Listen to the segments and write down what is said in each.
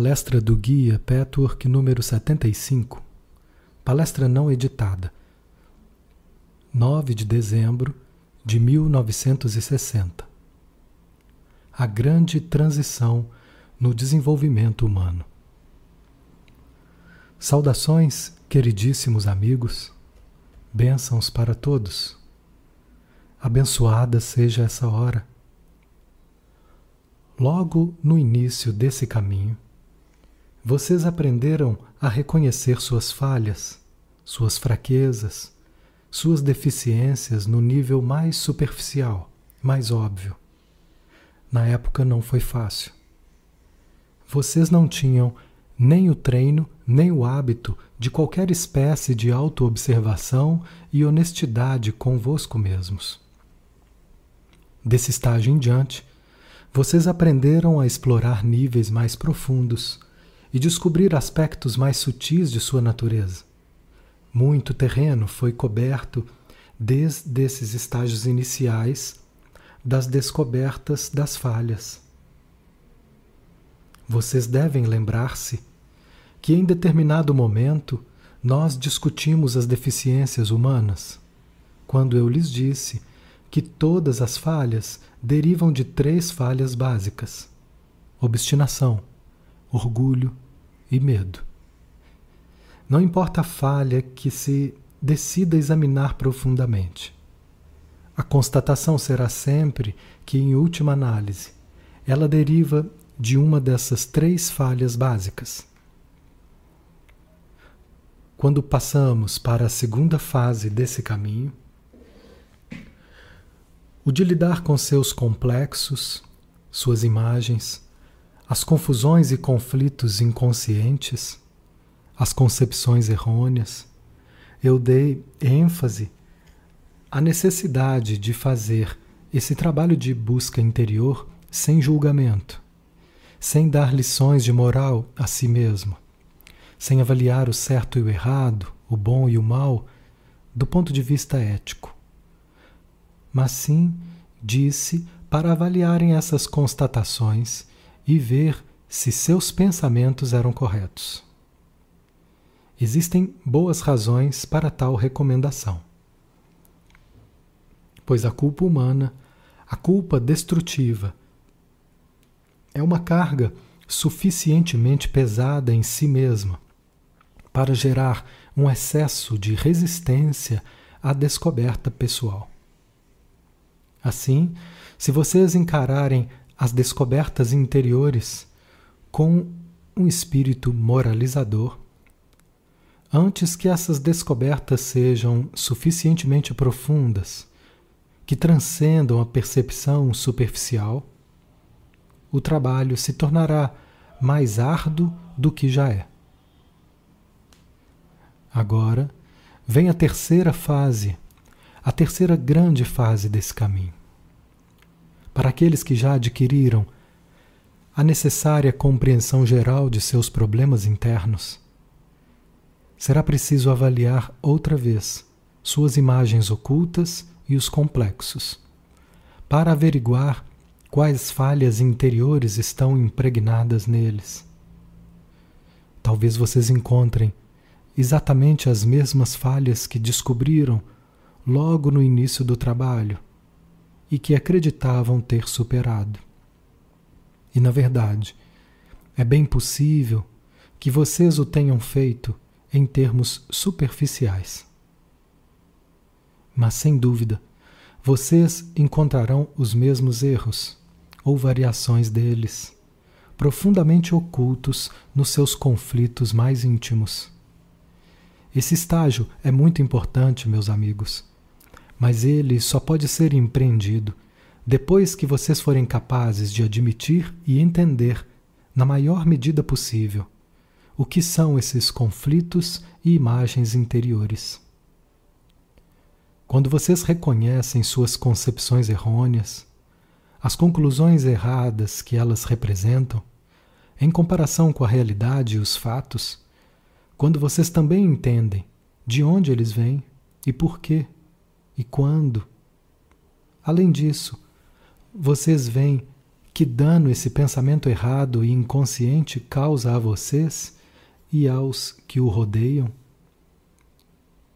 Palestra do Guia Petwork número 75. Palestra não editada. 9 de dezembro de 1960. A grande transição no desenvolvimento humano. Saudações, queridíssimos amigos. Bênçãos para todos. Abençoada seja essa hora Logo no início desse caminho, vocês aprenderam a reconhecer suas falhas, suas fraquezas, suas deficiências no nível mais superficial, mais óbvio. Na época não foi fácil. Vocês não tinham nem o treino, nem o hábito de qualquer espécie de autoobservação e honestidade convosco mesmos. Desse estágio em diante, vocês aprenderam a explorar níveis mais profundos e descobrir aspectos mais sutis de sua natureza. Muito terreno foi coberto desde esses estágios iniciais das descobertas das falhas. Vocês devem lembrar-se que em determinado momento nós discutimos as deficiências humanas, quando eu lhes disse que todas as falhas derivam de três falhas básicas: obstinação, orgulho e medo. Não importa a falha que se decida examinar profundamente. A constatação será sempre que, em última análise, ela deriva de uma dessas três falhas básicas. Quando passamos para a segunda fase desse caminho, o de lidar com seus complexos, suas imagens, as confusões e conflitos inconscientes, as concepções errôneas, eu dei ênfase à necessidade de fazer esse trabalho de busca interior sem julgamento, sem dar lições de moral a si mesmo, sem avaliar o certo e o errado, o bom e o mal, do ponto de vista ético mas sim disse para avaliarem essas constatações e ver se seus pensamentos eram corretos. Existem boas razões para tal recomendação. Pois a culpa humana, a culpa destrutiva, é uma carga suficientemente pesada em si mesma para gerar um excesso de resistência à descoberta pessoal. Assim, se vocês encararem as descobertas interiores com um espírito moralizador, antes que essas descobertas sejam suficientemente profundas, que transcendam a percepção superficial, o trabalho se tornará mais árduo do que já é. Agora vem a terceira fase a terceira grande fase desse caminho. Para aqueles que já adquiriram a necessária compreensão geral de seus problemas internos, será preciso avaliar outra vez suas imagens ocultas e os complexos, para averiguar quais falhas interiores estão impregnadas neles. Talvez vocês encontrem exatamente as mesmas falhas que descobriram logo no início do trabalho e que acreditavam ter superado. E, na verdade, é bem possível que vocês o tenham feito em termos superficiais. Mas, sem dúvida, vocês encontrarão os mesmos erros ou variações deles, profundamente ocultos nos seus conflitos mais íntimos. Esse estágio é muito importante, meus amigos mas ele só pode ser empreendido depois que vocês forem capazes de admitir e entender, na maior medida possível, o que são esses conflitos e imagens interiores. Quando vocês reconhecem suas concepções errôneas, as conclusões erradas que elas representam, em comparação com a realidade e os fatos, quando vocês também entendem de onde eles vêm e por quê e quando. Além disso, vocês veem que dano esse pensamento errado e inconsciente causa a vocês e aos que o rodeiam?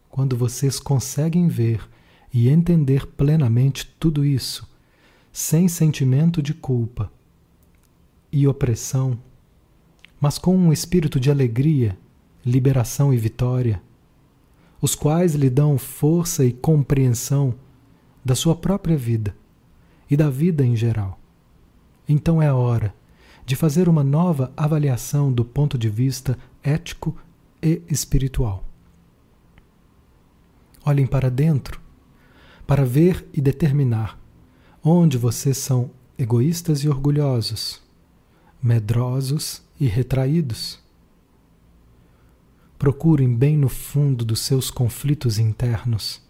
Quando vocês conseguem ver e entender plenamente tudo isso, sem sentimento de culpa e opressão, mas com um espírito de alegria, liberação e vitória, os quais lhe dão força e compreensão da sua própria vida e da vida em geral. Então é a hora de fazer uma nova avaliação do ponto de vista ético e espiritual. Olhem para dentro para ver e determinar onde vocês são egoístas e orgulhosos, medrosos e retraídos. Procurem bem no fundo dos seus conflitos internos,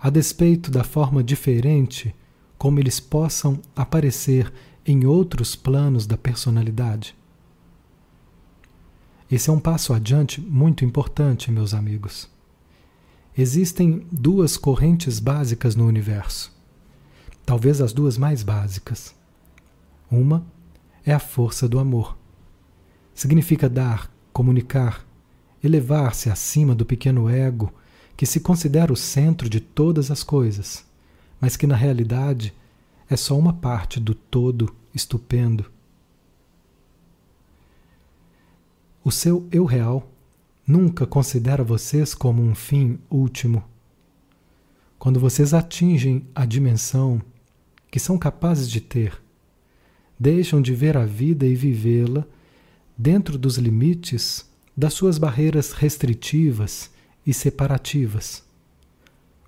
a despeito da forma diferente como eles possam aparecer em outros planos da personalidade. Esse é um passo adiante muito importante, meus amigos. Existem duas correntes básicas no universo talvez as duas mais básicas. Uma é a força do amor. Significa dar, comunicar, elevar-se acima do pequeno ego que se considera o centro de todas as coisas, mas que na realidade é só uma parte do todo estupendo. O seu eu real nunca considera vocês como um fim último. Quando vocês atingem a dimensão que são capazes de ter, deixam de ver a vida e vivê-la dentro dos limites das suas barreiras restritivas e separativas.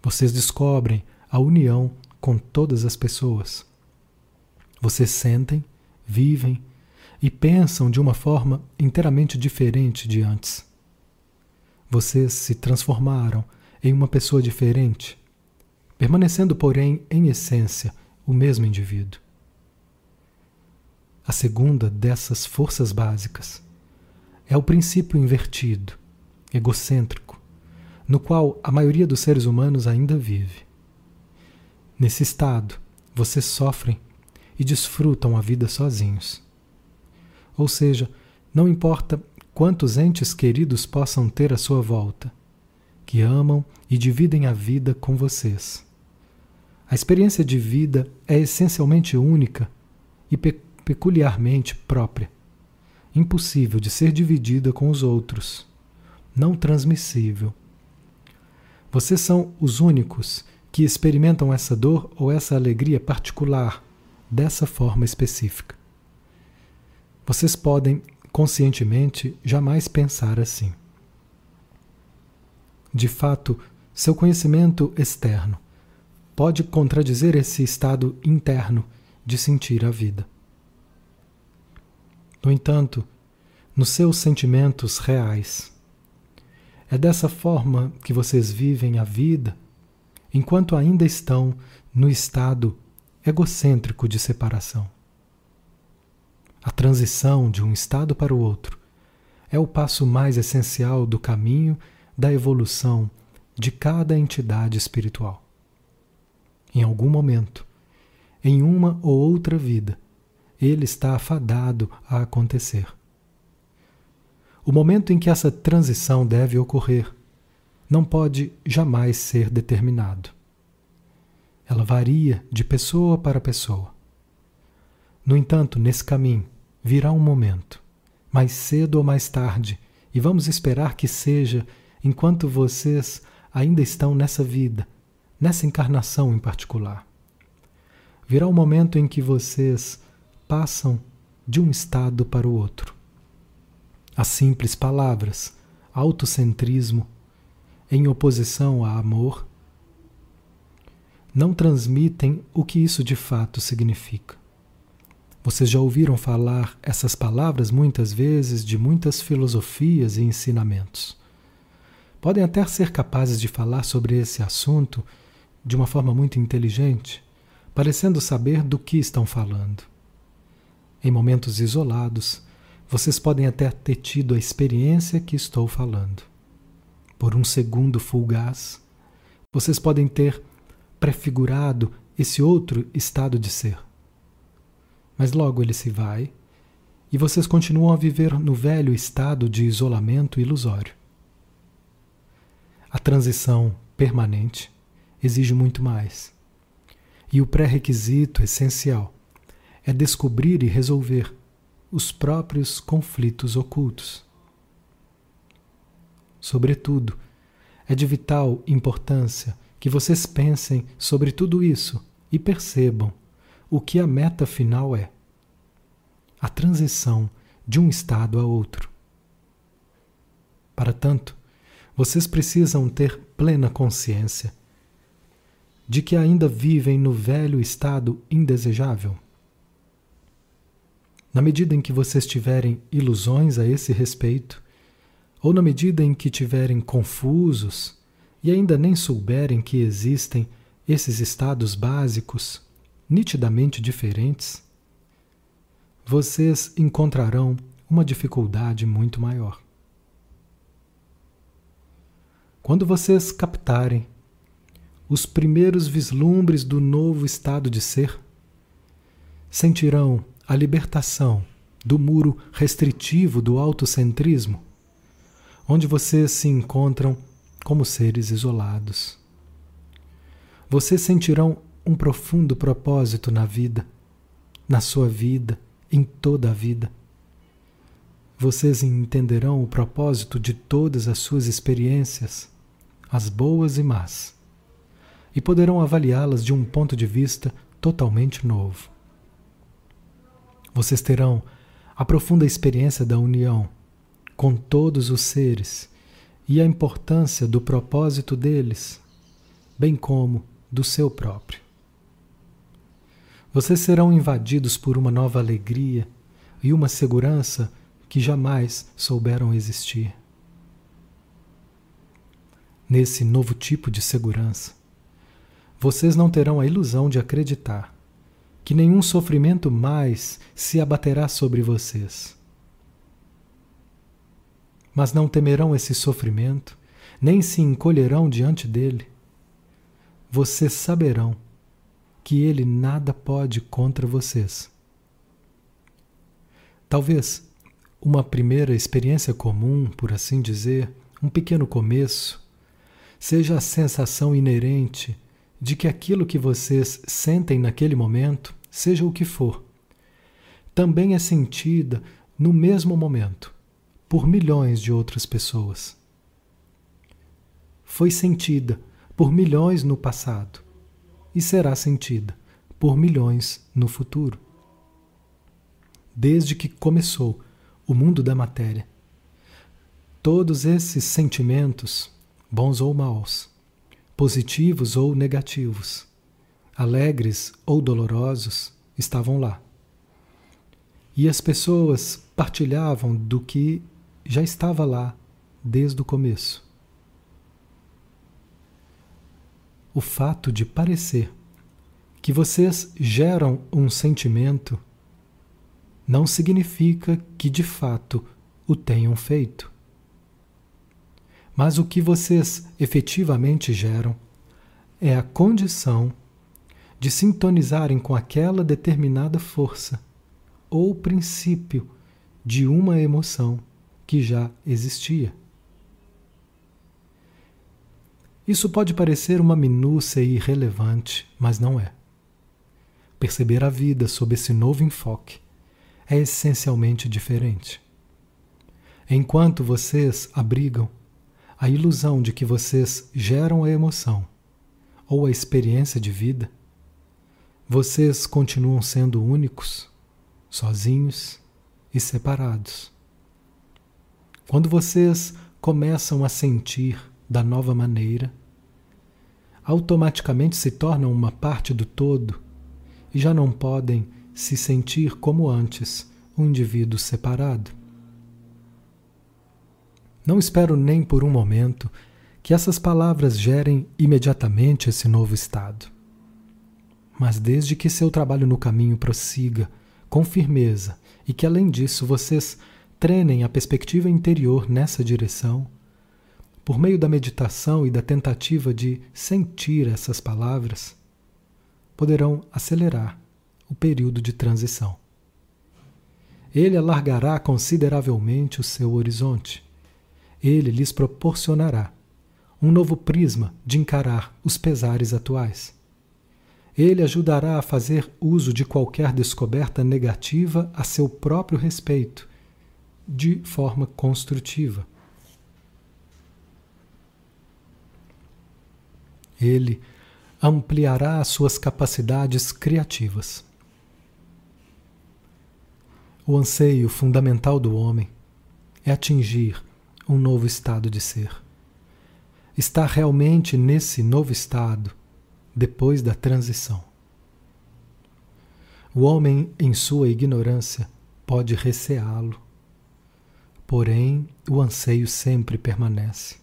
Vocês descobrem a união com todas as pessoas. Vocês sentem, vivem e pensam de uma forma inteiramente diferente de antes. Vocês se transformaram em uma pessoa diferente, permanecendo, porém, em essência, o mesmo indivíduo. A segunda dessas forças básicas é o princípio invertido, egocêntrico, no qual a maioria dos seres humanos ainda vive. Nesse estado, vocês sofrem e desfrutam a vida sozinhos. Ou seja, não importa quantos entes queridos possam ter à sua volta, que amam e dividem a vida com vocês. A experiência de vida é essencialmente única e pe peculiarmente própria, impossível de ser dividida com os outros, não transmissível. Vocês são os únicos que experimentam essa dor ou essa alegria particular dessa forma específica. Vocês podem conscientemente jamais pensar assim. De fato, seu conhecimento externo pode contradizer esse estado interno de sentir a vida. No entanto, nos seus sentimentos reais, é dessa forma que vocês vivem a vida enquanto ainda estão no estado egocêntrico de separação. A transição de um estado para o outro é o passo mais essencial do caminho da evolução de cada entidade espiritual em algum momento, em uma ou outra vida, ele está afadado a acontecer. O momento em que essa transição deve ocorrer não pode jamais ser determinado. Ela varia de pessoa para pessoa. No entanto, nesse caminho virá um momento, mais cedo ou mais tarde, e vamos esperar que seja enquanto vocês ainda estão nessa vida nessa encarnação em particular. Virá um momento em que vocês passam de um estado para o outro. As simples palavras autocentrismo em oposição a amor não transmitem o que isso de fato significa. Vocês já ouviram falar essas palavras muitas vezes de muitas filosofias e ensinamentos. Podem até ser capazes de falar sobre esse assunto de uma forma muito inteligente, parecendo saber do que estão falando. Em momentos isolados, vocês podem até ter tido a experiência que estou falando. Por um segundo fulgaz, vocês podem ter prefigurado esse outro estado de ser. mas logo ele se vai e vocês continuam a viver no velho estado de isolamento ilusório. A transição permanente exige muito mais. E o pré-requisito essencial é descobrir e resolver os próprios conflitos ocultos. Sobretudo, é de vital importância que vocês pensem sobre tudo isso e percebam o que a meta final é: a transição de um estado a outro. Para tanto, vocês precisam ter plena consciência de que ainda vivem no velho estado indesejável. Na medida em que vocês tiverem ilusões a esse respeito, ou na medida em que tiverem confusos e ainda nem souberem que existem esses estados básicos, nitidamente diferentes, vocês encontrarão uma dificuldade muito maior. Quando vocês captarem os primeiros vislumbres do novo estado de ser, sentirão a libertação do muro restritivo do autocentrismo, onde vocês se encontram como seres isolados. Vocês sentirão um profundo propósito na vida, na sua vida, em toda a vida. Vocês entenderão o propósito de todas as suas experiências, as boas e más, e poderão avaliá-las de um ponto de vista totalmente novo vocês terão a profunda experiência da união com todos os seres e a importância do propósito deles, bem como do seu próprio. Vocês serão invadidos por uma nova alegria e uma segurança que jamais souberam existir. Nesse novo tipo de segurança, vocês não terão a ilusão de acreditar que nenhum sofrimento mais se abaterá sobre vocês. Mas não temerão esse sofrimento, nem se encolherão diante dele. Vocês saberão que ele nada pode contra vocês. Talvez uma primeira experiência comum, por assim dizer, um pequeno começo, seja a sensação inerente de que aquilo que vocês sentem naquele momento seja o que for, também é sentida no mesmo momento por milhões de outras pessoas. Foi sentida por milhões no passado e será sentida por milhões no futuro. Desde que começou o mundo da matéria, todos esses sentimentos, bons ou maus, positivos ou negativos, alegres ou dolorosos, estavam lá. E as pessoas partilhavam do que já estava lá desde o começo. O fato de parecer que vocês geram um sentimento não significa que de fato o tenham feito. Mas o que vocês efetivamente geram é a condição de sintonizarem com aquela determinada força ou princípio de uma emoção que já existia. Isso pode parecer uma minúcia irrelevante, mas não é. Perceber a vida sob esse novo enfoque é essencialmente diferente. Enquanto vocês abrigam a ilusão de que vocês geram a emoção ou a experiência de vida, vocês continuam sendo únicos, sozinhos e separados. Quando vocês começam a sentir da nova maneira, automaticamente se tornam uma parte do todo e já não podem se sentir como antes, um indivíduo separado. Não espero nem por um momento que essas palavras gerem imediatamente esse novo estado. Mas desde que seu trabalho no caminho prossiga com firmeza e que, além disso, vocês treinem a perspectiva interior nessa direção, por meio da meditação e da tentativa de sentir essas palavras, poderão acelerar o período de transição. ele alargará consideravelmente o seu horizonte. Ele lhes proporcionará um novo prisma de encarar os pesares atuais. Ele ajudará a fazer uso de qualquer descoberta negativa a seu próprio respeito, de forma construtiva. Ele ampliará as suas capacidades criativas. O anseio fundamental do homem é atingir um novo estado de ser. Estar realmente nesse novo estado depois da transição. O homem, em sua ignorância, pode receá-lo, porém o anseio sempre permanece.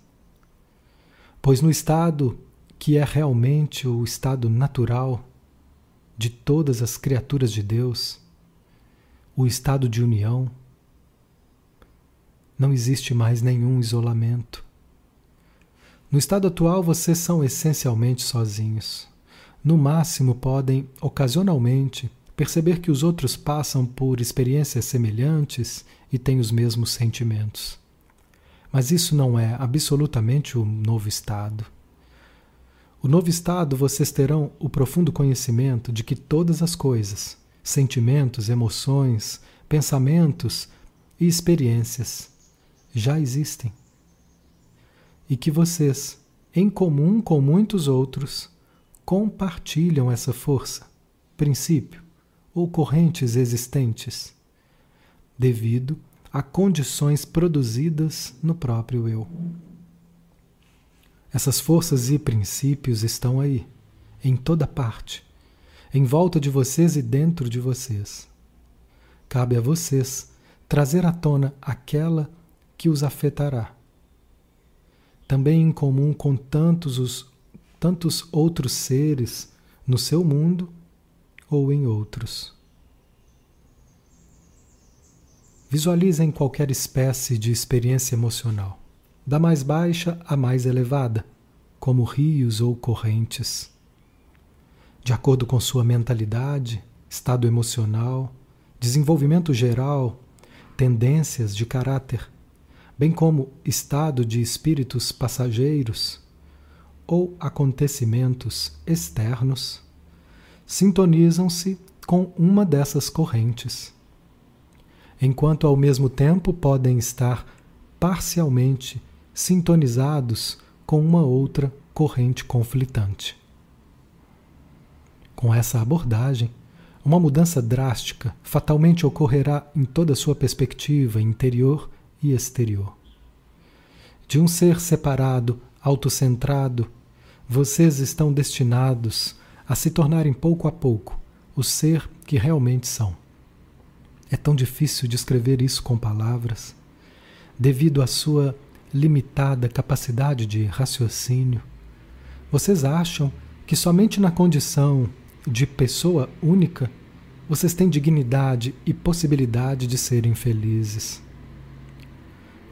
Pois no estado que é realmente o estado natural de todas as criaturas de Deus, o estado de união, não existe mais nenhum isolamento. No estado atual, vocês são essencialmente sozinhos. No máximo, podem, ocasionalmente, perceber que os outros passam por experiências semelhantes e têm os mesmos sentimentos. Mas isso não é absolutamente o novo estado. O novo estado vocês terão o profundo conhecimento de que todas as coisas, sentimentos, emoções, pensamentos e experiências já existem. E que vocês, em comum com muitos outros, compartilham essa força, princípio ou correntes existentes, devido a condições produzidas no próprio eu. Essas forças e princípios estão aí, em toda parte, em volta de vocês e dentro de vocês. Cabe a vocês trazer à tona aquela que os afetará. Também em comum com tantos, os, tantos outros seres no seu mundo ou em outros. Visualizem qualquer espécie de experiência emocional da mais baixa à mais elevada, como rios ou correntes. De acordo com sua mentalidade, estado emocional, desenvolvimento geral, tendências de caráter, bem como estado de espíritos passageiros ou acontecimentos externos, sintonizam-se com uma dessas correntes, enquanto ao mesmo tempo podem estar parcialmente sintonizados com uma outra corrente conflitante. Com essa abordagem, uma mudança drástica fatalmente ocorrerá em toda sua perspectiva interior e exterior. De um ser separado, autocentrado, vocês estão destinados a se tornarem pouco a pouco o ser que realmente são. É tão difícil descrever isso com palavras, devido à sua limitada capacidade de raciocínio, vocês acham que somente na condição de pessoa única vocês têm dignidade e possibilidade de serem felizes.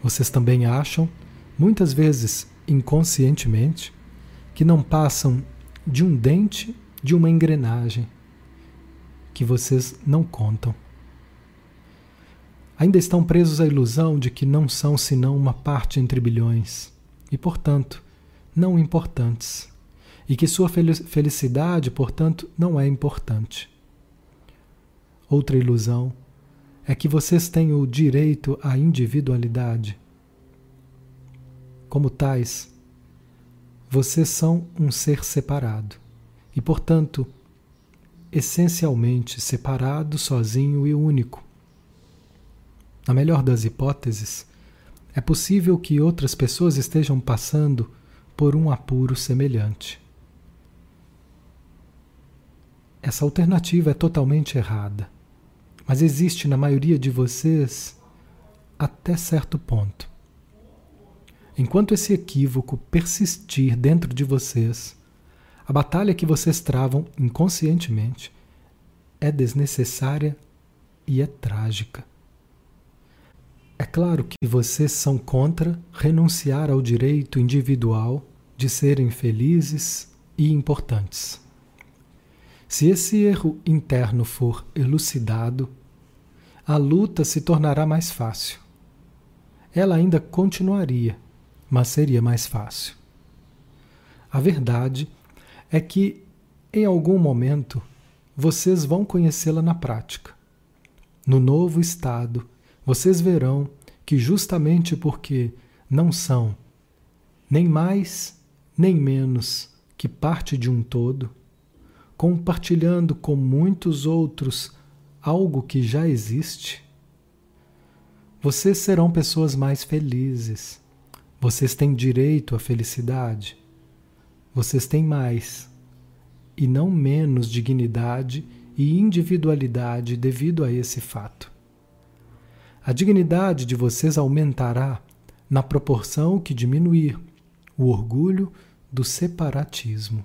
Vocês também acham, muitas vezes inconscientemente, que não passam de um dente de uma engrenagem, que vocês não contam ainda estão presos à ilusão de que não são senão uma parte entre bilhões e, portanto, não importantes, e que sua felicidade, portanto, não é importante. Outra ilusão é que vocês têm o direito à individualidade. Como tais, vocês são um ser separado e, portanto, essencialmente separado, sozinho e único na melhor das hipóteses, é possível que outras pessoas estejam passando por um apuro semelhante. Essa alternativa é totalmente errada, mas existe na maioria de vocês até certo ponto. Enquanto esse equívoco persistir dentro de vocês, a batalha que vocês travam inconscientemente é desnecessária e é trágica. É claro que vocês são contra renunciar ao direito individual de serem felizes e importantes. Se esse erro interno for elucidado, a luta se tornará mais fácil. Ela ainda continuaria, mas seria mais fácil. A verdade é que, em algum momento, vocês vão conhecê-la na prática. No novo estado, vocês verão que, justamente porque não são nem mais nem menos que parte de um todo, compartilhando com muitos outros algo que já existe, vocês serão pessoas mais felizes. Vocês têm direito à felicidade. Vocês têm mais e não menos dignidade e individualidade devido a esse fato. A dignidade de vocês aumentará na proporção que diminuir o orgulho do separatismo.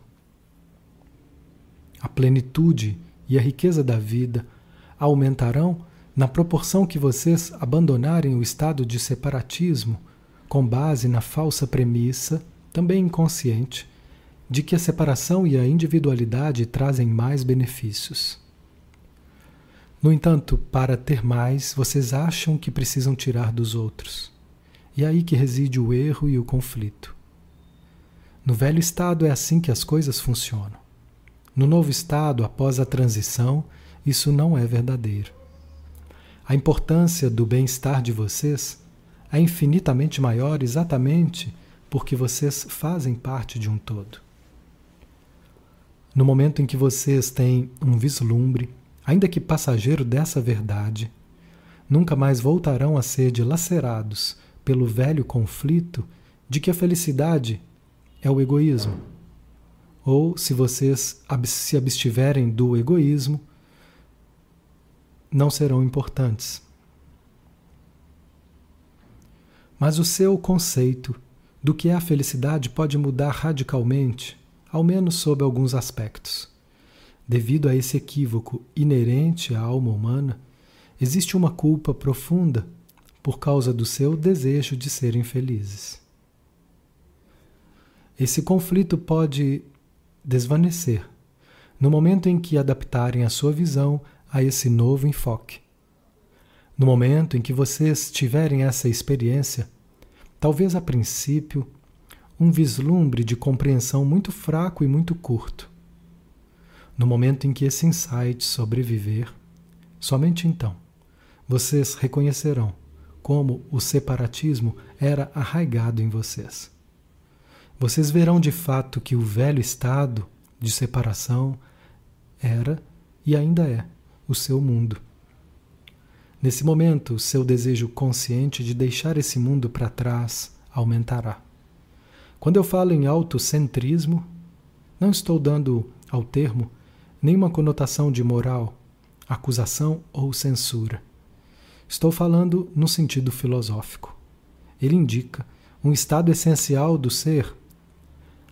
A plenitude e a riqueza da vida aumentarão na proporção que vocês abandonarem o estado de separatismo com base na falsa premissa, também inconsciente, de que a separação e a individualidade trazem mais benefícios. No entanto, para ter mais, vocês acham que precisam tirar dos outros. E é aí que reside o erro e o conflito. No velho estado é assim que as coisas funcionam. No novo estado, após a transição, isso não é verdadeiro. A importância do bem-estar de vocês é infinitamente maior exatamente porque vocês fazem parte de um todo. No momento em que vocês têm um vislumbre, ainda que passageiro dessa verdade, nunca mais voltarão a ser dilacerados pelo velho conflito de que a felicidade é o egoísmo. Ou, se vocês se abstiverem do egoísmo, não serão importantes. Mas o seu conceito do que é a felicidade pode mudar radicalmente ao menos sob alguns aspectos. Devido a esse equívoco inerente à alma humana, existe uma culpa profunda por causa do seu desejo de serem felizes. Esse conflito pode desvanecer no momento em que adaptarem a sua visão a esse novo enfoque. No momento em que vocês tiverem essa experiência, talvez a princípio um vislumbre de compreensão muito fraco e muito curto. No momento em que esse insight sobreviver, somente então vocês reconhecerão como o separatismo era arraigado em vocês. Vocês verão de fato que o velho estado de separação era e ainda é o seu mundo. Nesse momento, seu desejo consciente de deixar esse mundo para trás aumentará. Quando eu falo em autocentrismo, não estou dando ao termo nenhuma conotação de moral, acusação ou censura. Estou falando no sentido filosófico. Ele indica um estado essencial do ser,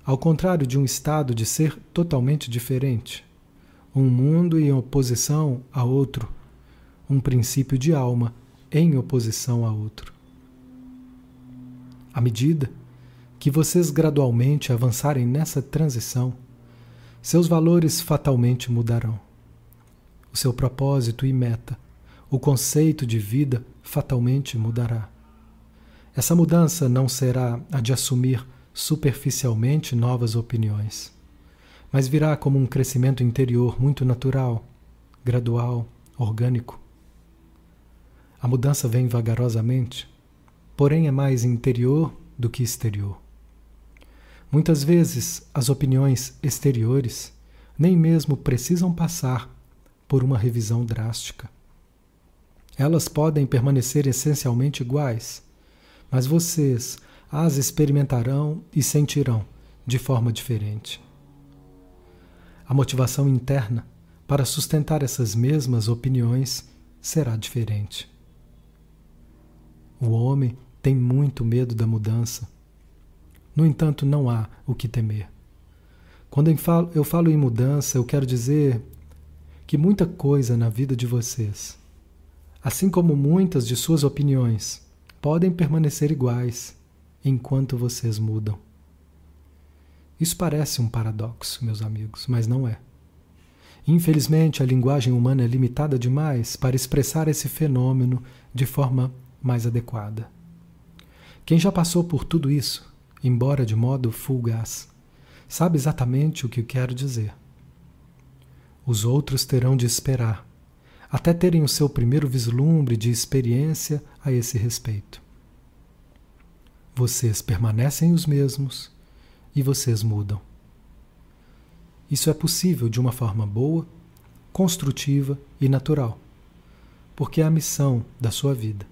ao contrário de um estado de ser totalmente diferente, um mundo em oposição a outro, um princípio de alma em oposição a outro. À medida que vocês gradualmente avançarem nessa transição, seus valores fatalmente mudarão. O seu propósito e meta, o conceito de vida fatalmente mudará. Essa mudança não será a de assumir superficialmente novas opiniões, mas virá como um crescimento interior muito natural, gradual, orgânico. A mudança vem vagarosamente, porém é mais interior do que exterior. Muitas vezes, as opiniões exteriores nem mesmo precisam passar por uma revisão drástica. Elas podem permanecer essencialmente iguais, mas vocês as experimentarão e sentirão de forma diferente. A motivação interna para sustentar essas mesmas opiniões será diferente. O homem tem muito medo da mudança no entanto, não há o que temer. Quando eu falo, em mudança, eu quero dizer que muita coisa na vida de vocês, assim como muitas de suas opiniões, podem permanecer iguais enquanto vocês mudam. Isso parece um paradoxo, meus amigos, mas não é. Infelizmente, a linguagem humana é limitada demais para expressar esse fenômeno de forma mais adequada. Quem já passou por tudo isso, embora de modo fugaz, sabe exatamente o que quero dizer. Os outros terão de esperar, até terem o seu primeiro vislumbre de experiência a esse respeito. Vocês permanecem os mesmos e vocês mudam. Isso é possível de uma forma boa, construtiva e natural, porque é a missão da sua vida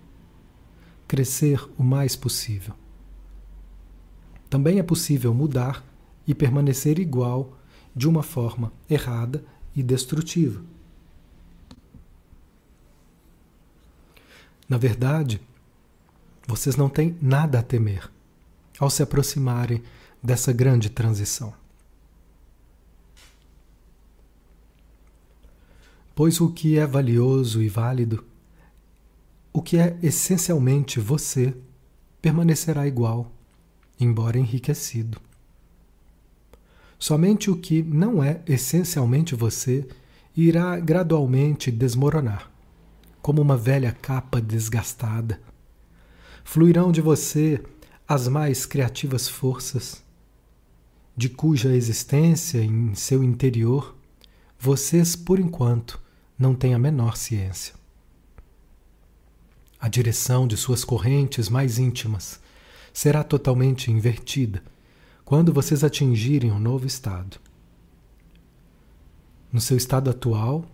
crescer o mais possível. Também é possível mudar e permanecer igual de uma forma errada e destrutiva. Na verdade, vocês não têm nada a temer ao se aproximarem dessa grande transição. Pois o que é valioso e válido, o que é essencialmente você, permanecerá igual, embora enriquecido. Somente o que não é essencialmente você irá gradualmente desmoronar, como uma velha capa desgastada. Fluirão de você as mais criativas forças, de cuja existência em seu interior vocês, por enquanto, não têm a menor ciência. A direção de suas correntes mais íntimas será totalmente invertida quando vocês atingirem um novo estado. No seu estado atual,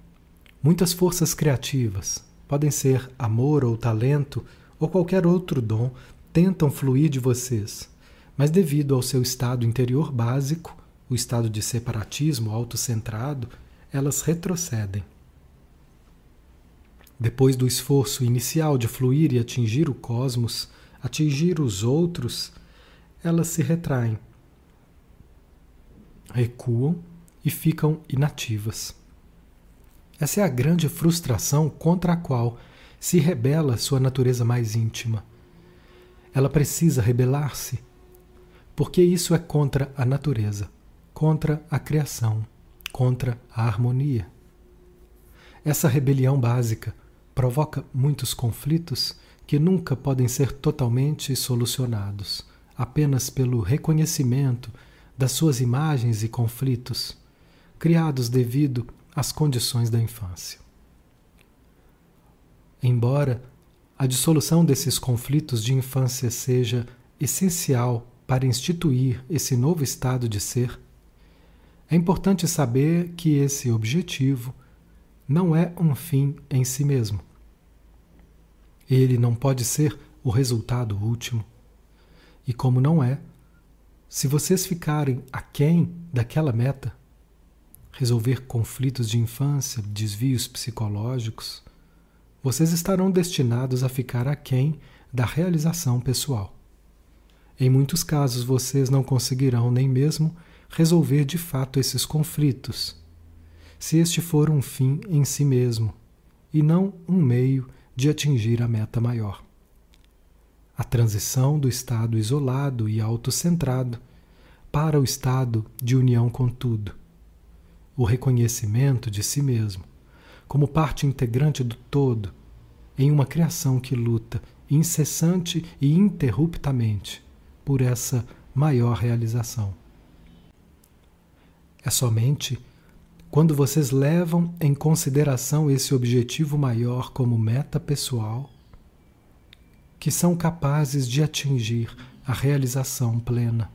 muitas forças criativas, podem ser amor ou talento ou qualquer outro dom, tentam fluir de vocês, mas devido ao seu estado interior básico, o estado de separatismo autocentrado, elas retrocedem. Depois do esforço inicial de fluir e atingir o cosmos, atingir os outros, elas se retraem, recuam e ficam inativas. Essa é a grande frustração contra a qual se rebela sua natureza mais íntima. Ela precisa rebelar-se, porque isso é contra a natureza, contra a criação, contra a harmonia. Essa rebelião básica provoca muitos conflitos que nunca podem ser totalmente solucionados apenas pelo reconhecimento das suas imagens e conflitos, criados devido às condições da infância. Embora a dissolução desses conflitos de infância seja essencial para instituir esse novo estado de ser, é importante saber que esse objetivo não é um fim em si mesmo. Ele não pode ser o resultado último. E como não é, se vocês ficarem aquém daquela meta, resolver conflitos de infância, desvios psicológicos, vocês estarão destinados a ficar aquém da realização pessoal. Em muitos casos, vocês não conseguirão nem mesmo resolver de fato esses conflitos se este for um fim em si mesmo e não um meio de atingir a meta maior. A transição do estado isolado e autocentrado para o estado de união com tudo. O reconhecimento de si mesmo como parte integrante do todo em uma criação que luta incessante e interruptamente por essa maior realização. É somente quando vocês levam em consideração esse objetivo maior como meta pessoal, que são capazes de atingir a realização plena.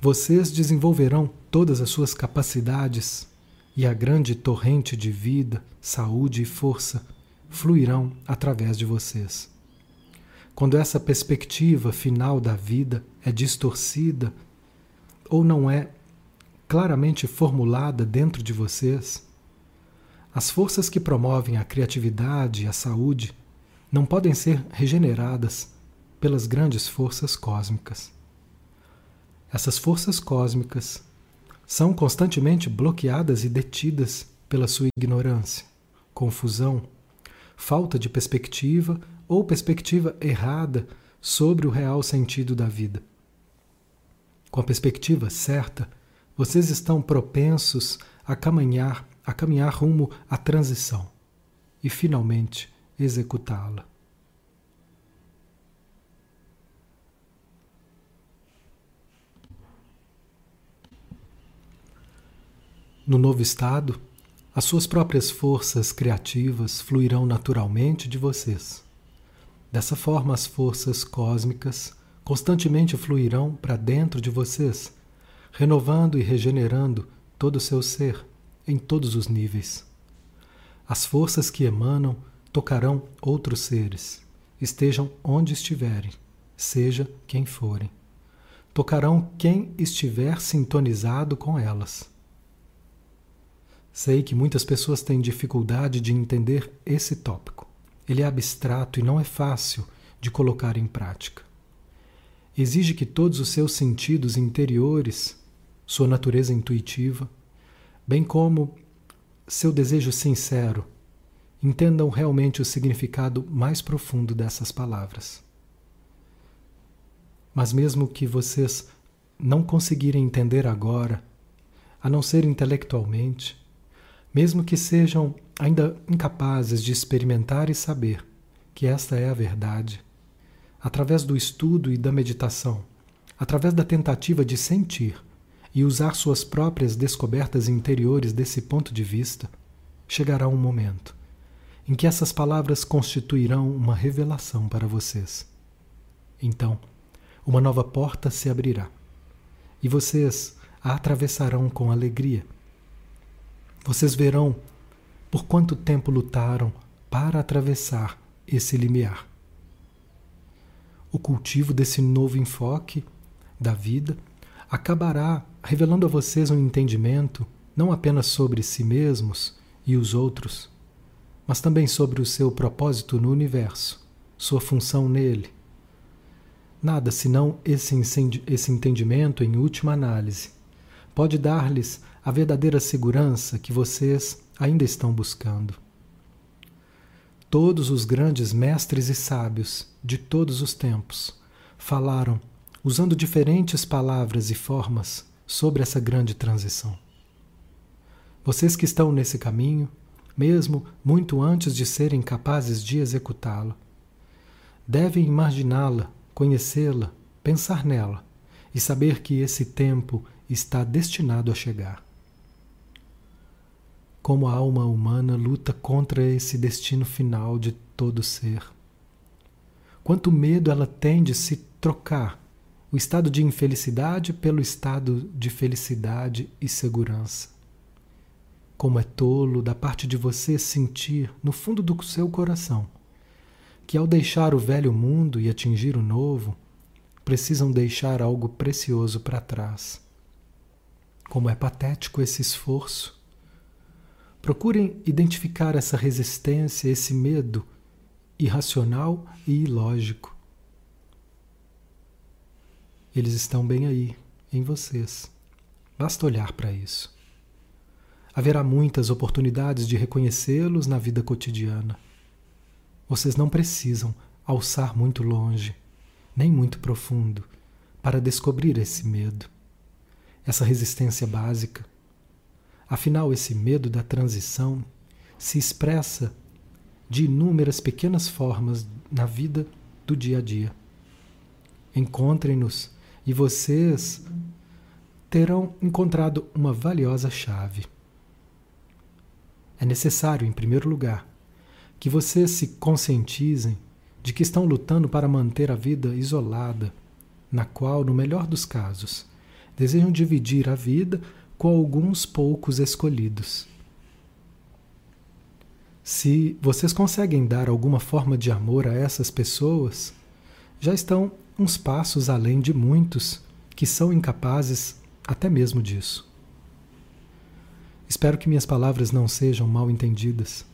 Vocês desenvolverão todas as suas capacidades e a grande torrente de vida, saúde e força fluirão através de vocês. Quando essa perspectiva final da vida é distorcida ou não é claramente formulada dentro de vocês, as forças que promovem a criatividade e a saúde não podem ser regeneradas pelas grandes forças cósmicas. Essas forças cósmicas são constantemente bloqueadas e detidas pela sua ignorância, confusão, falta de perspectiva ou perspectiva errada sobre o real sentido da vida. Com a perspectiva certa, vocês estão propensos a caminhar, a caminhar rumo à transição e finalmente executá-la. No novo estado, as suas próprias forças criativas fluirão naturalmente de vocês. Dessa forma, as forças cósmicas constantemente fluirão para dentro de vocês, renovando e regenerando todo o seu ser, em todos os níveis. As forças que emanam tocarão outros seres, estejam onde estiverem, seja quem forem. Tocarão quem estiver sintonizado com elas. Sei que muitas pessoas têm dificuldade de entender esse tópico. Ele é abstrato e não é fácil de colocar em prática. Exige que todos os seus sentidos interiores, sua natureza intuitiva, bem como seu desejo sincero, entendam realmente o significado mais profundo dessas palavras. Mas mesmo que vocês não conseguirem entender agora, a não ser intelectualmente, mesmo que sejam ainda incapazes de experimentar e saber que esta é a verdade, através do estudo e da meditação, através da tentativa de sentir e usar suas próprias descobertas interiores desse ponto de vista, chegará um momento em que essas palavras constituirão uma revelação para vocês. Então, uma nova porta se abrirá e vocês a atravessarão com alegria vocês verão por quanto tempo lutaram para atravessar esse limiar. O cultivo desse novo enfoque da vida acabará revelando a vocês um entendimento não apenas sobre si mesmos e os outros, mas também sobre o seu propósito no universo, sua função nele. Nada senão esse, esse entendimento, em última análise, pode dar-lhes a verdadeira segurança que vocês ainda estão buscando. Todos os grandes mestres e sábios de todos os tempos falaram, usando diferentes palavras e formas, sobre essa grande transição. Vocês que estão nesse caminho, mesmo muito antes de serem capazes de executá-lo, devem imaginá-la, conhecê-la, pensar nela e saber que esse tempo está destinado a chegar como a alma humana luta contra esse destino final de todo ser. Quanto medo ela tem de se trocar o estado de infelicidade pelo estado de felicidade e segurança. Como é tolo da parte de você sentir, no fundo do seu coração, que ao deixar o velho mundo e atingir o novo, precisam deixar algo precioso para trás. Como é patético esse esforço Procurem identificar essa resistência, esse medo irracional e ilógico. Eles estão bem aí, em vocês. Basta olhar para isso. Haverá muitas oportunidades de reconhecê-los na vida cotidiana. Vocês não precisam alçar muito longe, nem muito profundo, para descobrir esse medo, essa resistência básica Afinal, esse medo da transição se expressa de inúmeras pequenas formas na vida do dia a dia. Encontrem-nos e vocês terão encontrado uma valiosa chave. É necessário, em primeiro lugar, que vocês se conscientizem de que estão lutando para manter a vida isolada, na qual, no melhor dos casos, desejam dividir a vida com alguns poucos escolhidos. Se vocês conseguem dar alguma forma de amor a essas pessoas, já estão uns passos além de muitos que são incapazes até mesmo disso. Espero que minhas palavras não sejam mal entendidas,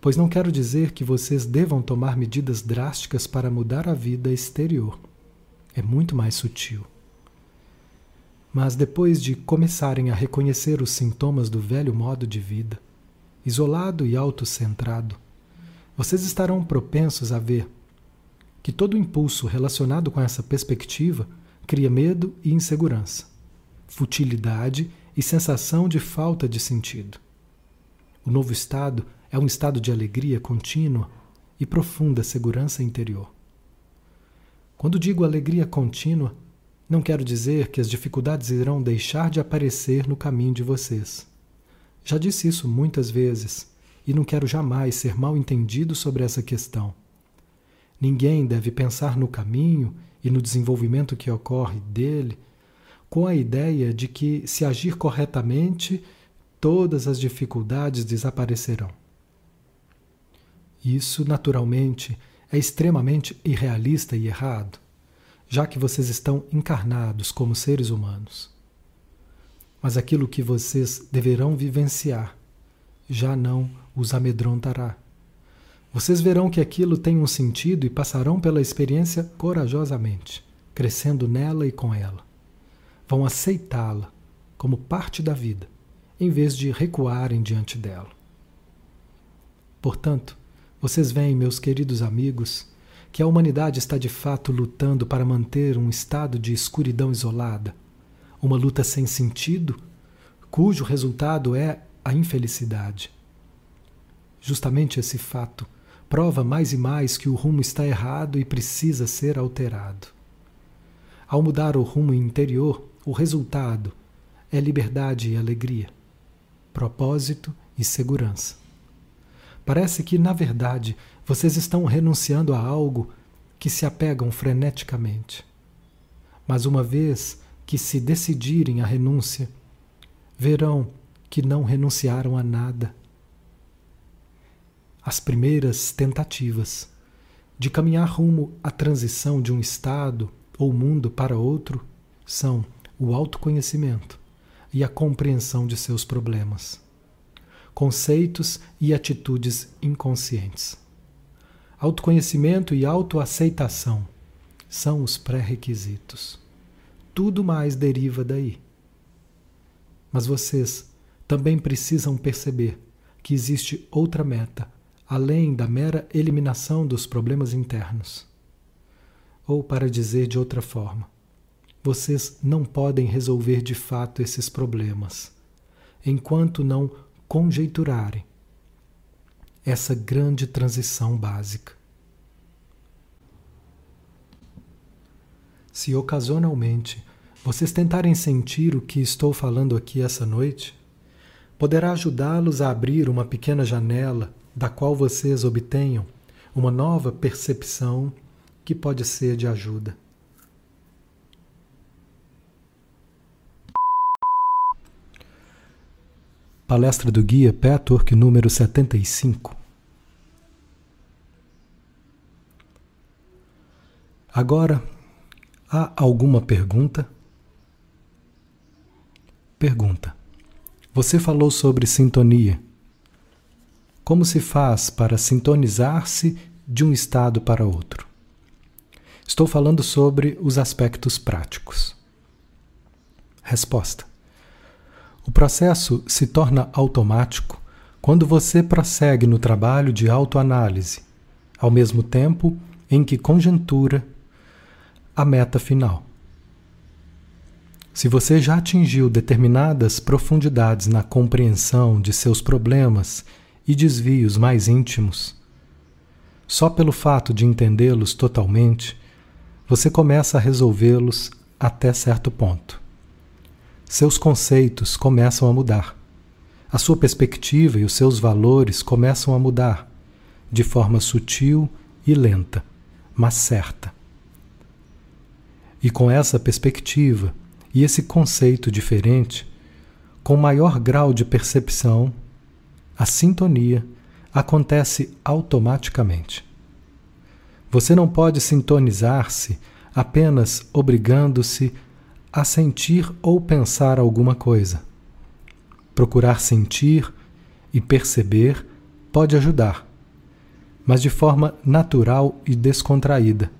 pois não quero dizer que vocês devam tomar medidas drásticas para mudar a vida exterior. É muito mais sutil. Mas depois de começarem a reconhecer os sintomas do velho modo de vida, isolado e autocentrado, vocês estarão propensos a ver que todo impulso relacionado com essa perspectiva cria medo e insegurança, futilidade e sensação de falta de sentido. O novo estado é um estado de alegria contínua e profunda segurança interior. Quando digo alegria contínua, não quero dizer que as dificuldades irão deixar de aparecer no caminho de vocês. Já disse isso muitas vezes e não quero jamais ser mal entendido sobre essa questão. Ninguém deve pensar no caminho e no desenvolvimento que ocorre dele com a ideia de que, se agir corretamente, todas as dificuldades desaparecerão. Isso, naturalmente, é extremamente irrealista e errado, já que vocês estão encarnados como seres humanos. Mas aquilo que vocês deverão vivenciar já não os amedrontará. Vocês verão que aquilo tem um sentido e passarão pela experiência corajosamente, crescendo nela e com ela. Vão aceitá-la como parte da vida, em vez de recuarem diante dela. Portanto, vocês veem, meus queridos amigos, que a humanidade está de fato lutando para manter um estado de escuridão isolada, uma luta sem sentido, cujo resultado é a infelicidade. Justamente esse fato prova mais e mais que o rumo está errado e precisa ser alterado. Ao mudar o rumo interior, o resultado é liberdade e alegria, propósito e segurança. Parece que, na verdade, vocês estão renunciando a algo que se apegam freneticamente. Mas uma vez que se decidirem a renúncia, verão que não renunciaram a nada. As primeiras tentativas de caminhar rumo à transição de um estado ou mundo para outro são o autoconhecimento e a compreensão de seus problemas, conceitos e atitudes inconscientes. Autoconhecimento e autoaceitação são os pré-requisitos. Tudo mais deriva daí. Mas vocês também precisam perceber que existe outra meta, além da mera eliminação dos problemas internos. Ou, para dizer de outra forma, vocês não podem resolver de fato esses problemas enquanto não conjeiturarem essa grande transição básica. Se ocasionalmente vocês tentarem sentir o que estou falando aqui essa noite, poderá ajudá-los a abrir uma pequena janela da qual vocês obtenham uma nova percepção que pode ser de ajuda. Palestra do Guia Petwork número 75. Agora, há alguma pergunta? Pergunta. Você falou sobre sintonia. Como se faz para sintonizar-se de um estado para outro? Estou falando sobre os aspectos práticos. Resposta: O processo se torna automático quando você prossegue no trabalho de autoanálise, ao mesmo tempo em que conjuntura a meta final. Se você já atingiu determinadas profundidades na compreensão de seus problemas e desvios mais íntimos, só pelo fato de entendê-los totalmente, você começa a resolvê-los até certo ponto. Seus conceitos começam a mudar. A sua perspectiva e os seus valores começam a mudar, de forma sutil e lenta, mas certa. E com essa perspectiva, e esse conceito diferente, com maior grau de percepção, a sintonia acontece automaticamente. Você não pode sintonizar-se apenas obrigando-se a sentir ou pensar alguma coisa. Procurar sentir e perceber pode ajudar, mas de forma natural e descontraída,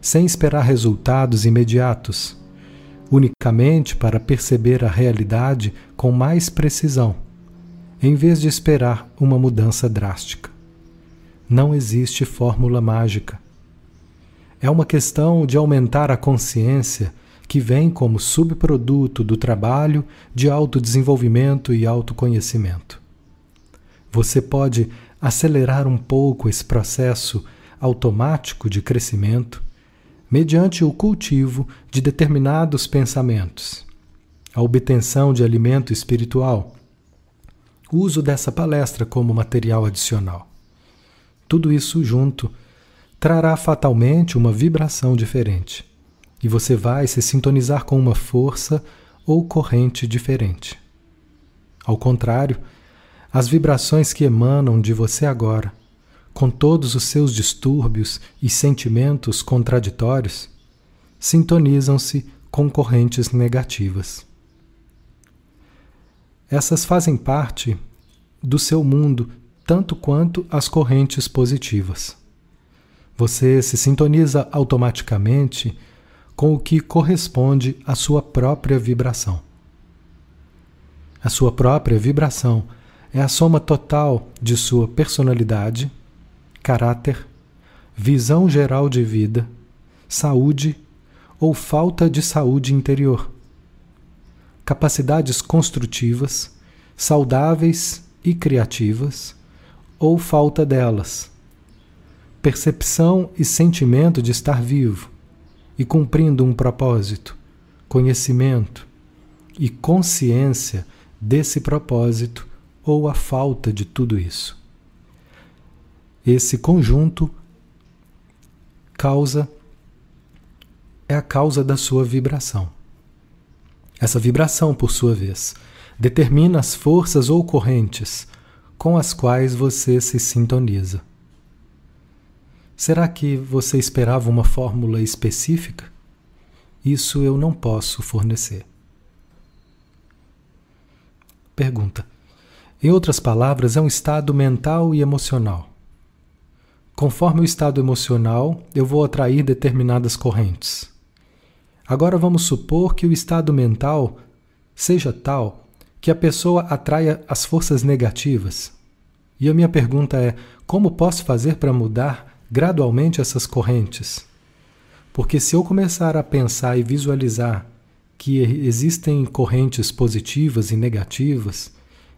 sem esperar resultados imediatos unicamente para perceber a realidade com mais precisão, em vez de esperar uma mudança drástica. Não existe fórmula mágica. É uma questão de aumentar a consciência que vem como subproduto do trabalho de autodesenvolvimento e autoconhecimento. Você pode acelerar um pouco esse processo automático de crescimento mediante o cultivo de determinados pensamentos, a obtenção de alimento espiritual, o uso dessa palestra como material adicional. Tudo isso junto trará fatalmente uma vibração diferente e você vai se sintonizar com uma força ou corrente diferente. Ao contrário, as vibrações que emanam de você agora, com todos os seus distúrbios e sentimentos contraditórios, sintonizam-se com correntes negativas. Essas fazem parte do seu mundo tanto quanto as correntes positivas. Você se sintoniza automaticamente com o que corresponde à sua própria vibração. A sua própria vibração é a soma total de sua personalidade, caráter, visão geral de vida, saúde ou falta de saúde interior, capacidades construtivas, saudáveis e criativas, ou falta delas, percepção e sentimento de estar vivo e cumprindo um propósito, conhecimento e consciência desse propósito ou a falta de tudo isso. Esse conjunto causa é a causa da sua vibração. Essa vibração, por sua vez, determina as forças ou correntes com as quais você se sintoniza. Será que você esperava uma fórmula específica? Isso eu não posso fornecer. Pergunta: Em outras palavras, é um estado mental e emocional. Conforme o estado emocional, eu vou atrair determinadas correntes. Agora vamos supor que o estado mental seja tal que a pessoa atraia as forças negativas. E a minha pergunta é: como posso fazer para mudar gradualmente essas correntes? Porque se eu começar a pensar e visualizar que existem correntes positivas e negativas,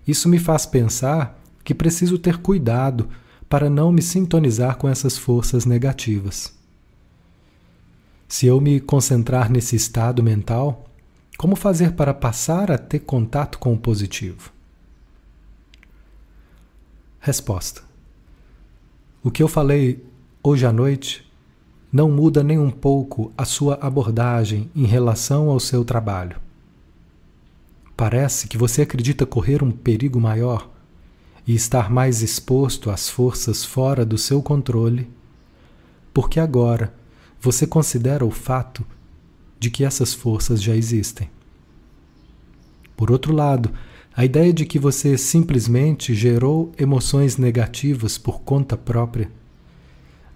isso me faz pensar que preciso ter cuidado para não me sintonizar com essas forças negativas. Se eu me concentrar nesse estado mental, como fazer para passar a ter contato com o positivo? Resposta: O que eu falei hoje à noite não muda nem um pouco a sua abordagem em relação ao seu trabalho. Parece que você acredita correr um perigo maior e estar mais exposto às forças fora do seu controle, porque agora você considera o fato de que essas forças já existem. Por outro lado, a ideia de que você simplesmente gerou emoções negativas por conta própria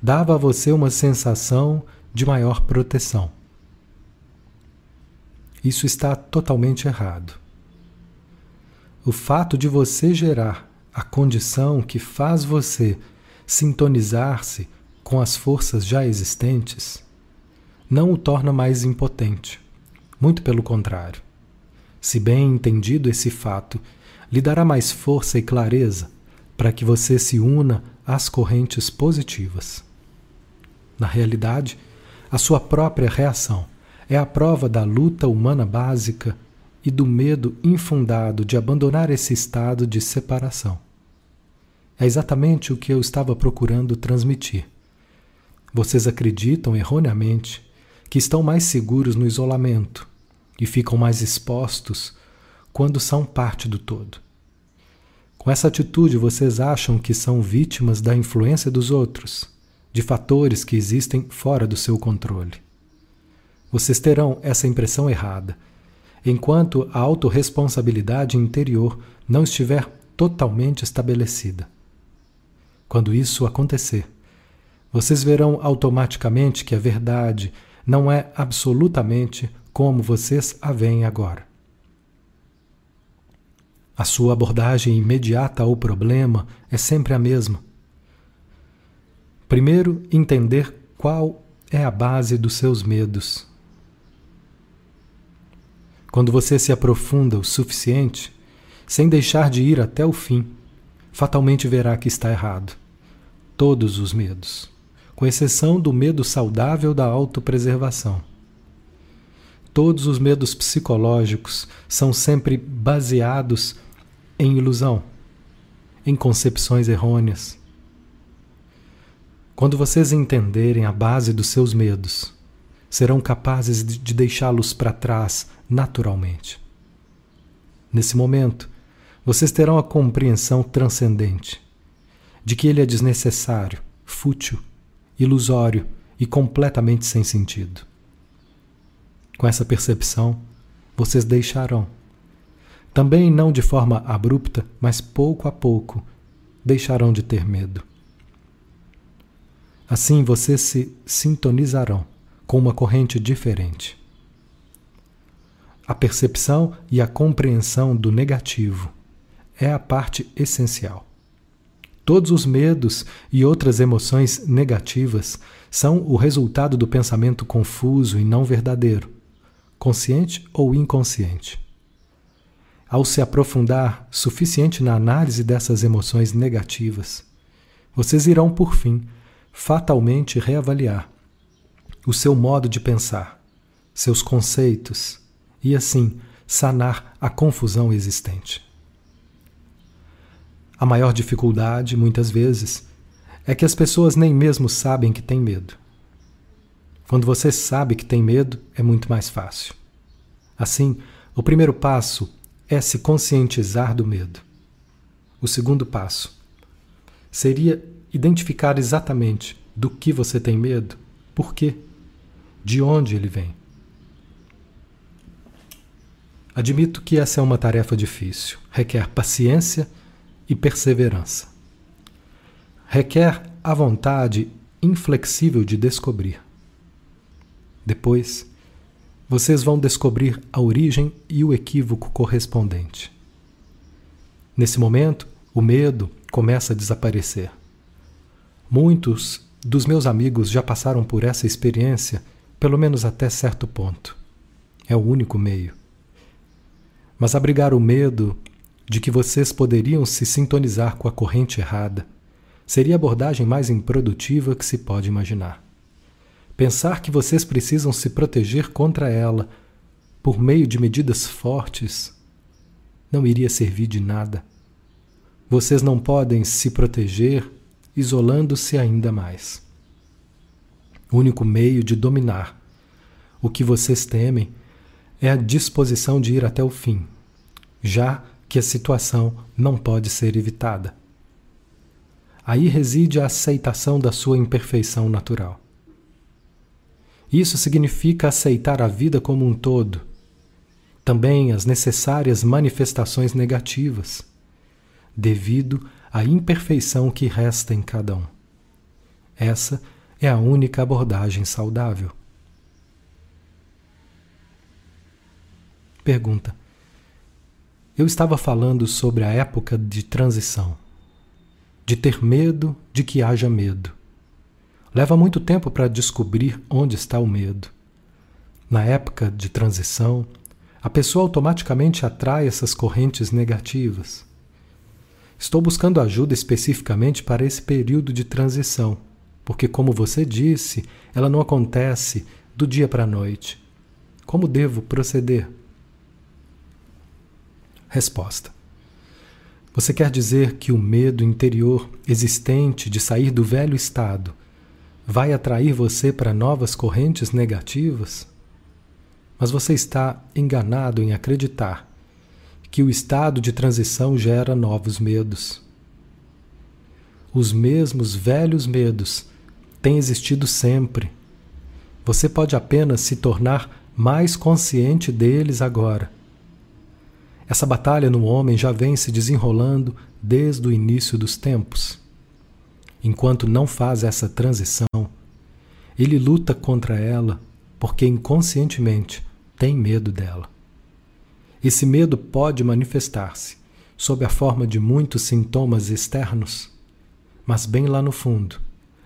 dava a você uma sensação de maior proteção. Isso está totalmente errado. O fato de você gerar a condição que faz você sintonizar-se com as forças já existentes não o torna mais impotente. Muito pelo contrário. Se bem entendido esse fato, lhe dará mais força e clareza para que você se una às correntes positivas. Na realidade, a sua própria reação é a prova da luta humana básica e do medo infundado de abandonar esse estado de separação. É exatamente o que eu estava procurando transmitir. Vocês acreditam erroneamente que estão mais seguros no isolamento e ficam mais expostos quando são parte do todo. Com essa atitude, vocês acham que são vítimas da influência dos outros, de fatores que existem fora do seu controle. Vocês terão essa impressão errada, enquanto a autorresponsabilidade interior não estiver totalmente estabelecida. Quando isso acontecer, vocês verão automaticamente que a verdade não é absolutamente como vocês a veem agora. A sua abordagem imediata ao problema é sempre a mesma. Primeiro, entender qual é a base dos seus medos. Quando você se aprofunda o suficiente, sem deixar de ir até o fim, fatalmente verá que está errado. Todos os medos, com exceção do medo saudável da autopreservação. Todos os medos psicológicos são sempre baseados em ilusão, em concepções errôneas. Quando vocês entenderem a base dos seus medos, serão capazes de deixá-los para trás naturalmente. Nesse momento, vocês terão a compreensão transcendente de que ele é desnecessário, fútil, ilusório e completamente sem sentido. Com essa percepção, vocês deixarão, também não de forma abrupta, mas pouco a pouco, deixarão de ter medo. Assim vocês se sintonizarão com uma corrente diferente. A percepção e a compreensão do negativo é a parte essencial. Todos os medos e outras emoções negativas são o resultado do pensamento confuso e não verdadeiro, consciente ou inconsciente. Ao se aprofundar suficiente na análise dessas emoções negativas, vocês irão, por fim, fatalmente reavaliar o seu modo de pensar, seus conceitos e, assim, sanar a confusão existente. A maior dificuldade, muitas vezes, é que as pessoas nem mesmo sabem que têm medo. Quando você sabe que tem medo, é muito mais fácil. Assim, o primeiro passo é se conscientizar do medo. O segundo passo seria identificar exatamente do que você tem medo, por quê, de onde ele vem. Admito que essa é uma tarefa difícil, requer paciência e perseverança. Requer a vontade inflexível de descobrir. Depois, vocês vão descobrir a origem e o equívoco correspondente. Nesse momento, o medo começa a desaparecer. Muitos dos meus amigos já passaram por essa experiência, pelo menos até certo ponto. É o único meio. Mas abrigar o medo de que vocês poderiam se sintonizar com a corrente errada seria a abordagem mais improdutiva que se pode imaginar. Pensar que vocês precisam se proteger contra ela por meio de medidas fortes não iria servir de nada. Vocês não podem se proteger isolando-se ainda mais. O único meio de dominar o que vocês temem é a disposição de ir até o fim, já que a situação não pode ser evitada. Aí reside a aceitação da sua imperfeição natural. Isso significa aceitar a vida como um todo, também as necessárias manifestações negativas, devido à imperfeição que resta em cada um. Essa é a única abordagem saudável. Pergunta: eu estava falando sobre a época de transição, de ter medo de que haja medo. Leva muito tempo para descobrir onde está o medo. Na época de transição, a pessoa automaticamente atrai essas correntes negativas. Estou buscando ajuda especificamente para esse período de transição, porque, como você disse, ela não acontece do dia para a noite. Como devo proceder? Resposta: Você quer dizer que o medo interior existente de sair do velho estado vai atrair você para novas correntes negativas? Mas você está enganado em acreditar que o estado de transição gera novos medos. Os mesmos velhos medos têm existido sempre. Você pode apenas se tornar mais consciente deles agora essa batalha no homem já vem se desenrolando desde o início dos tempos. Enquanto não faz essa transição, ele luta contra ela porque inconscientemente tem medo dela. Esse medo pode manifestar-se sob a forma de muitos sintomas externos, mas bem lá no fundo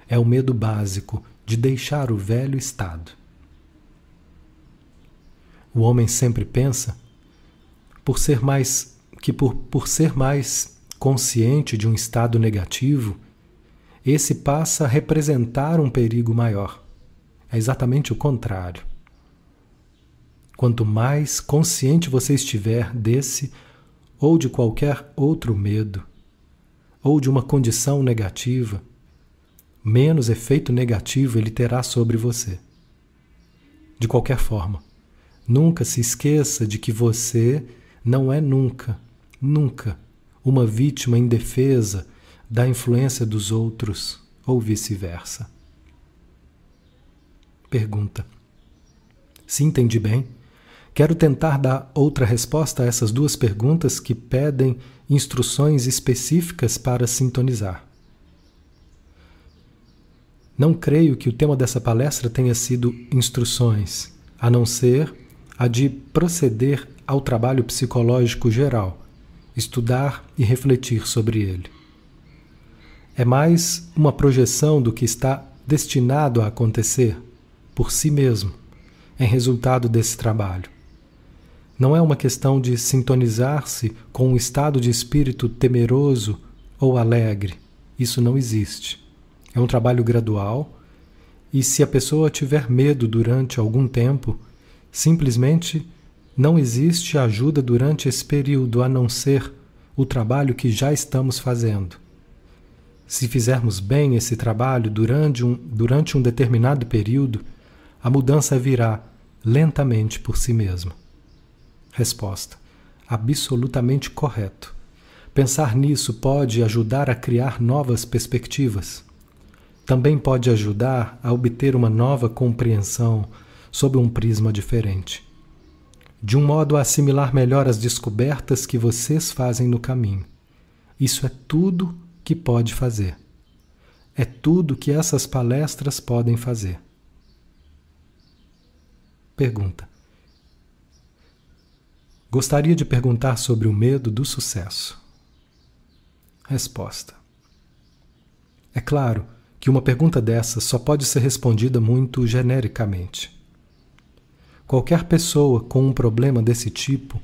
é o medo básico de deixar o velho estado. o homem sempre pensa, por ser mais que por, por ser mais consciente de um estado negativo, esse passa a representar um perigo maior. É exatamente o contrário. Quanto mais consciente você estiver desse ou de qualquer outro medo, ou de uma condição negativa, menos efeito negativo ele terá sobre você. De qualquer forma, nunca se esqueça de que você não é nunca, nunca uma vítima indefesa da influência dos outros ou vice-versa. Pergunta: Se entendi bem, quero tentar dar outra resposta a essas duas perguntas que pedem instruções específicas para sintonizar. Não creio que o tema dessa palestra tenha sido instruções, a não ser a de proceder ao trabalho psicológico geral, estudar e refletir sobre ele. É mais uma projeção do que está destinado a acontecer por si mesmo, em resultado desse trabalho. Não é uma questão de sintonizar-se com um estado de espírito temeroso ou alegre. Isso não existe. É um trabalho gradual e se a pessoa tiver medo durante algum tempo, simplesmente não existe ajuda durante esse período a não ser o trabalho que já estamos fazendo. Se fizermos bem esse trabalho durante um, durante um determinado período, a mudança virá lentamente por si mesma. Resposta: absolutamente correto. Pensar nisso pode ajudar a criar novas perspectivas. Também pode ajudar a obter uma nova compreensão sob um prisma diferente. De um modo a assimilar melhor as descobertas que vocês fazem no caminho. Isso é tudo que pode fazer. É tudo que essas palestras podem fazer. Pergunta: Gostaria de perguntar sobre o medo do sucesso. Resposta: É claro que uma pergunta dessa só pode ser respondida muito genericamente. Qualquer pessoa com um problema desse tipo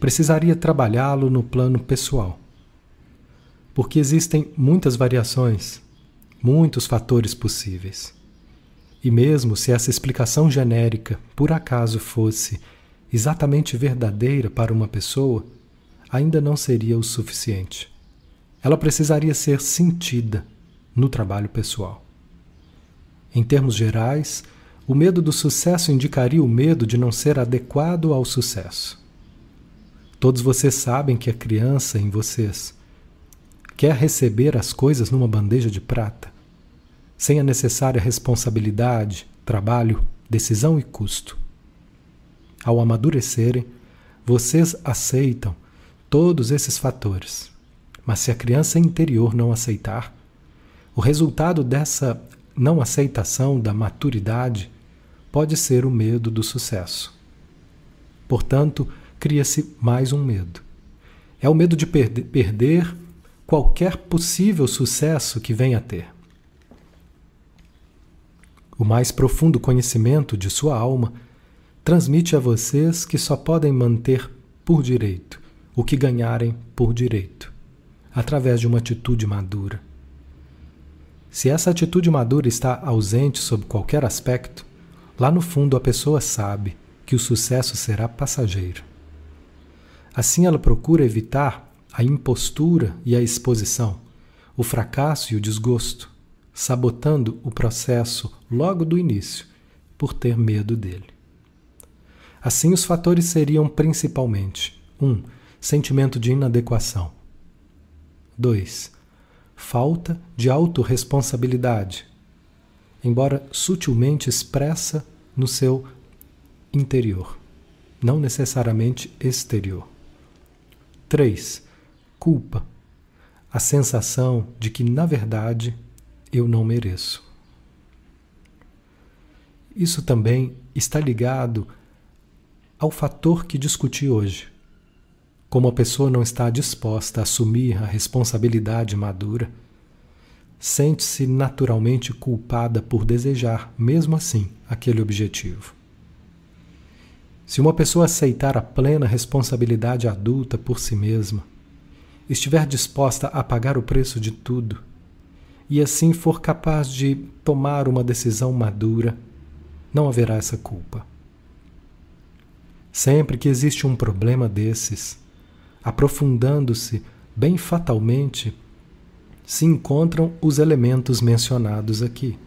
precisaria trabalhá-lo no plano pessoal. Porque existem muitas variações, muitos fatores possíveis. E mesmo se essa explicação genérica por acaso fosse exatamente verdadeira para uma pessoa, ainda não seria o suficiente. Ela precisaria ser sentida no trabalho pessoal. Em termos gerais, o medo do sucesso indicaria o medo de não ser adequado ao sucesso. Todos vocês sabem que a criança em vocês quer receber as coisas numa bandeja de prata, sem a necessária responsabilidade, trabalho, decisão e custo ao amadurecerem, vocês aceitam todos esses fatores. Mas se a criança interior não aceitar, o resultado dessa não aceitação da maturidade pode ser o medo do sucesso. Portanto, cria-se mais um medo. É o medo de perde perder qualquer possível sucesso que venha a ter. O mais profundo conhecimento de sua alma transmite a vocês que só podem manter por direito o que ganharem por direito, através de uma atitude madura. Se essa atitude madura está ausente sob qualquer aspecto, lá no fundo a pessoa sabe que o sucesso será passageiro. Assim ela procura evitar a impostura e a exposição, o fracasso e o desgosto, sabotando o processo logo do início por ter medo dele. Assim, os fatores seriam principalmente: 1. Um, sentimento de inadequação. 2. Falta de autorresponsabilidade, embora sutilmente expressa no seu interior, não necessariamente exterior. 3. Culpa, a sensação de que, na verdade, eu não mereço. Isso também está ligado ao fator que discuti hoje. Como a pessoa não está disposta a assumir a responsabilidade madura, sente-se naturalmente culpada por desejar, mesmo assim, aquele objetivo. Se uma pessoa aceitar a plena responsabilidade adulta por si mesma, estiver disposta a pagar o preço de tudo, e assim for capaz de tomar uma decisão madura, não haverá essa culpa. Sempre que existe um problema desses, aprofundando-se bem fatalmente, se encontram os elementos mencionados aqui.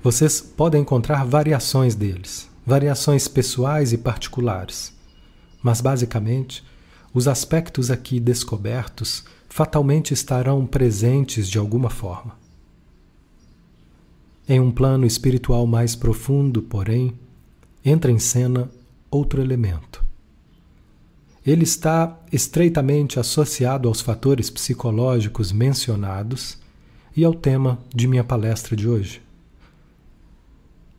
Vocês podem encontrar variações deles, variações pessoais e particulares, mas basicamente, os aspectos aqui descobertos fatalmente estarão presentes de alguma forma. Em um plano espiritual mais profundo, porém, entra em cena outro elemento. Ele está estreitamente associado aos fatores psicológicos mencionados e ao tema de minha palestra de hoje.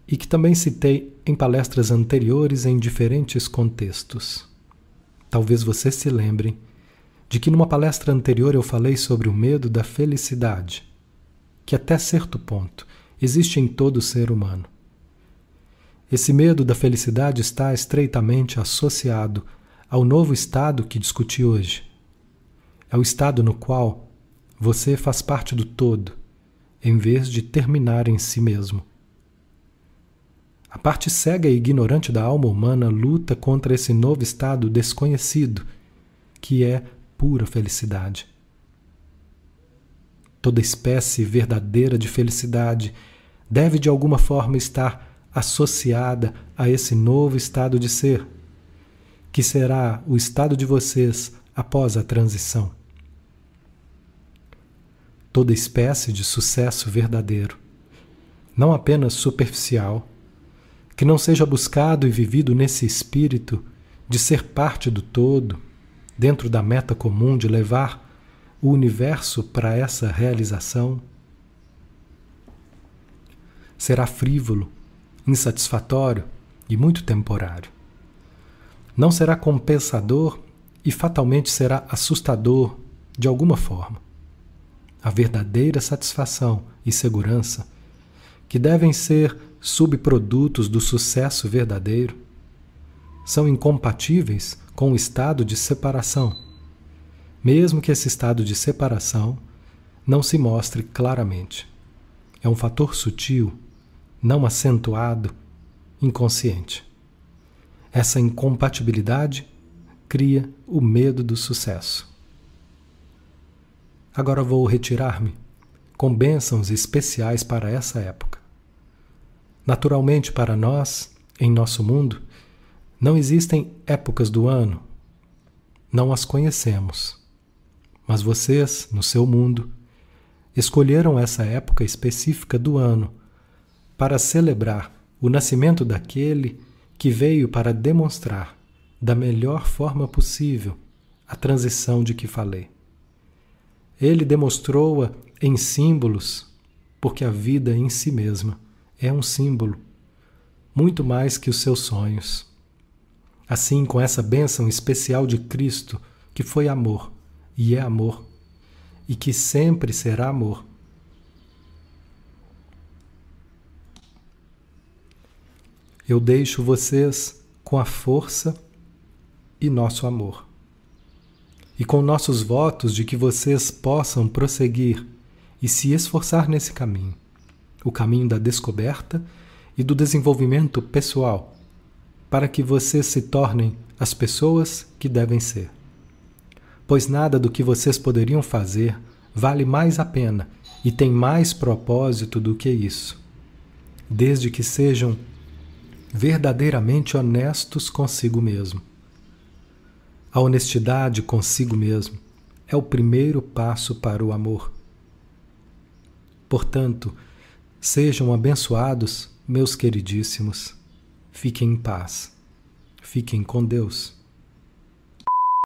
E que também citei em palestras anteriores em diferentes contextos. Talvez vocês se lembrem de que numa palestra anterior eu falei sobre o medo da felicidade, que até certo ponto existe em todo ser humano. Esse medo da felicidade está estreitamente associado ao novo estado que discuti hoje. É o estado no qual você faz parte do todo, em vez de terminar em si mesmo. A parte cega e ignorante da alma humana luta contra esse novo estado desconhecido, que é pura felicidade. Toda espécie verdadeira de felicidade deve de alguma forma estar associada a esse novo estado de ser, que será o estado de vocês após a transição. Toda espécie de sucesso verdadeiro, não apenas superficial, que não seja buscado e vivido nesse espírito de ser parte do todo, dentro da meta comum de levar o universo para essa realização, será frívolo, insatisfatório e muito temporário. Não será compensador e fatalmente será assustador de alguma forma. A verdadeira satisfação e segurança, que devem ser subprodutos do sucesso verdadeiro, são incompatíveis com o estado de separação, mesmo que esse estado de separação não se mostre claramente. É um fator sutil, não acentuado, inconsciente. Essa incompatibilidade cria o medo do sucesso. Agora vou retirar-me com bênçãos especiais para essa época. Naturalmente, para nós, em nosso mundo, não existem épocas do ano. Não as conhecemos. Mas vocês, no seu mundo, escolheram essa época específica do ano para celebrar o nascimento daquele que veio para demonstrar da melhor forma possível a transição de que falei. Ele demonstrou-a em símbolos, porque a vida em si mesma é um símbolo, muito mais que os seus sonhos. Assim, com essa bênção especial de Cristo, que foi amor e é amor, e que sempre será amor. Eu deixo vocês com a força e nosso amor. E com nossos votos de que vocês possam prosseguir e se esforçar nesse caminho o caminho da descoberta e do desenvolvimento pessoal para que vocês se tornem as pessoas que devem ser. Pois nada do que vocês poderiam fazer vale mais a pena e tem mais propósito do que isso, desde que sejam verdadeiramente honestos consigo mesmo. A honestidade consigo mesmo é o primeiro passo para o amor. Portanto, sejam abençoados, meus queridíssimos Fiquem em paz. Fiquem com Deus.